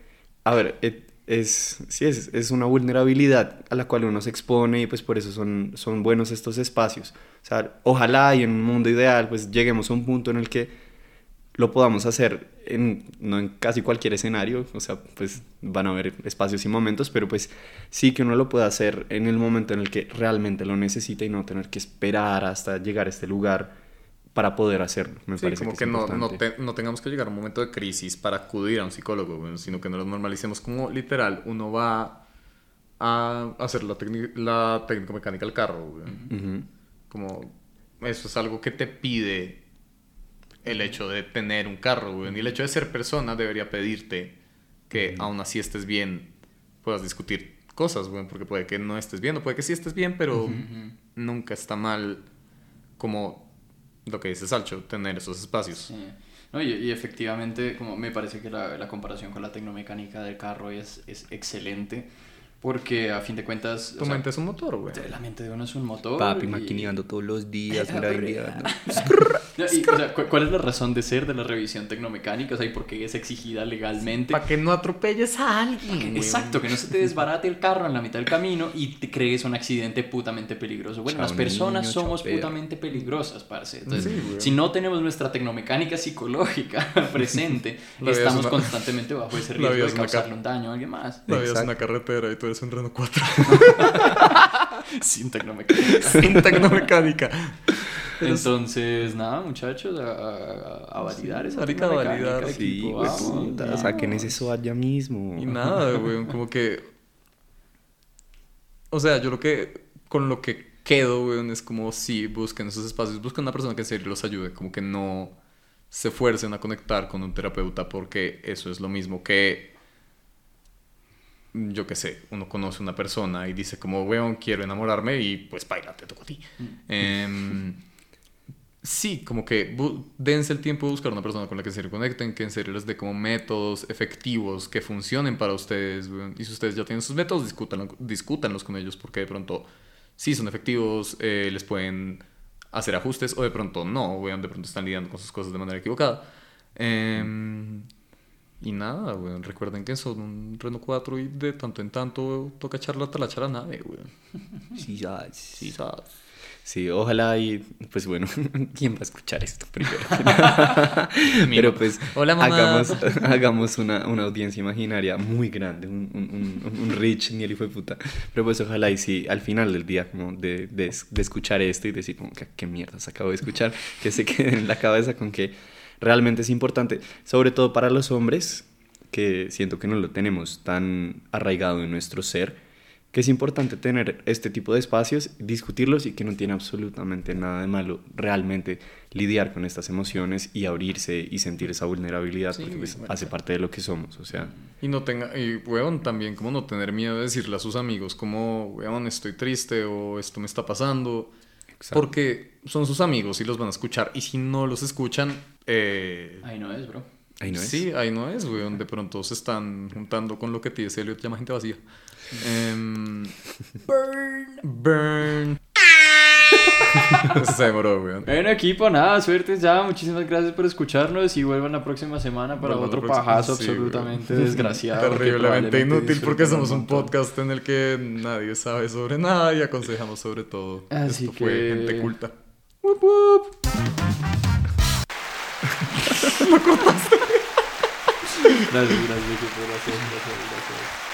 a ver, et- es, sí, es, es una vulnerabilidad a la cual uno se expone y pues por eso son, son buenos estos espacios. O sea, ojalá y en un mundo ideal pues lleguemos a un punto en el que lo podamos hacer en, no en casi cualquier escenario, o sea, pues van a haber espacios y momentos, pero pues sí que uno lo pueda hacer en el momento en el que realmente lo necesita y no tener que esperar hasta llegar a este lugar para poder hacerlo. Me Sí, parece como que, no, no, te- no tengamos que llegar a un momento de crisis para acudir a un psicólogo, sino que no lo normalicemos como literal. Uno va a hacer la, técnica- la técnica mecánica del carro. Como eso es algo que te pide el hecho de tener un carro, güey. Y el hecho de ser persona debería pedirte que aún así estés bien, puedas discutir cosas, güey. Porque puede que no estés bien, o puede que sí estés bien, pero nunca está mal como lo que dice Salcho, tener esos espacios. Sí. No, y, y efectivamente, como me parece que la, la comparación con la tecnomecánica del carro es, es excelente, porque a fin de cuentas... Tu o sea, mente es un motor, güey. la mente de uno es un motor. Papi y- maquineando todos los días, mira, mira. No, y, o sea, ¿cu- ¿Cuál es la razón de ser de la revisión tecnomecánica? O sea, ¿y por qué es exigida legalmente? Para que no atropelles a alguien. güey. Exacto, que no se te desbarate el carro en la mitad del camino y te crees un accidente putamente peligroso. Bueno, Chao, las personas niño, somos putamente peligrosas, parce. Entonces, Sí, si no tenemos nuestra tecnomecánica psicológica presente, estamos una- constantemente bajo ese riesgo de una causarle ca- un daño a alguien más. La vida es una carretera y tú eres un Renault 4. Sin tecnomecánica. Sin tecnomecánica. Entonces, nada, muchachos, a, a- a validar esa marica, a validar. Sí, equipo, pues, vamos, puta, vamos. saquen ese SWAT ya mismo. Y nada, güey. Como que. O sea, yo lo que. Con lo que quedo, güey, es como sí, busquen esos espacios. Busquen una persona que en serio los ayude. Como que no se fuercen a conectar con un terapeuta porque eso es lo mismo que. Yo qué sé, uno conoce a una persona y dice como, weón, quiero enamorarme y pues baila, te toco a ti. Em, Sí, como que dense el tiempo de buscar una persona con la que se conecten, que en serio les dé como métodos efectivos que funcionen para ustedes. weón. Y si ustedes ya tienen sus métodos, discútanlo- discútanlos con ellos porque de pronto sí son efectivos, eh, les pueden hacer ajustes o de pronto no, weón, de pronto están lidiando con sus cosas de manera equivocada. Em, y nada, weón. Recuerden que son un Renault 4 y de tanto en tanto toca echar la talacha a la nave, weón. Sí, ya, Sí, sabes. Sí, ojalá y pues bueno, ¿quién va a escuchar esto primero? Pero pues Hola, hagamos, hagamos una, una audiencia imaginaria muy grande, un, un, un, un rich ni el hijo de puta. Pero pues ojalá y si al final del día como de, de, de escuchar esto y decir como que qué mierda se acabo de escuchar, que se quede en la cabeza con que realmente es importante, sobre todo para los hombres, que siento que no lo tenemos tan arraigado en nuestro ser que es importante tener este tipo de espacios, discutirlos y que no tiene absolutamente nada de malo realmente lidiar con estas emociones y abrirse y sentir esa vulnerabilidad Sí, porque pues, hace parte de lo que somos, o sea, Y no tenga, y weón, también como no tener miedo de decirle a sus amigos como, weón, estoy triste o esto me está pasando. Exacto. Porque son sus amigos y los van a escuchar. Y si no los escuchan, eh, Ahí no es, bro. ahí no es. Sí, ahí no es, weón. De pronto se están juntando con lo que T.S. Eliot llama gente vacía. Em, burn. Burn. se demoró, weón. Bueno, equipo, nada, suerte ya. Muchísimas gracias por escucharnos y vuelvan la próxima semana para otro próxima- pajazo sí, absolutamente desgraciado. Terriblemente inútil porque somos un podcast en el que nadie sabe sobre nada y aconsejamos sobre todo. Así Esto fue que- gente culta. Wup, wup. Gracias, gracias, equipo, gracias, gracias, gracias.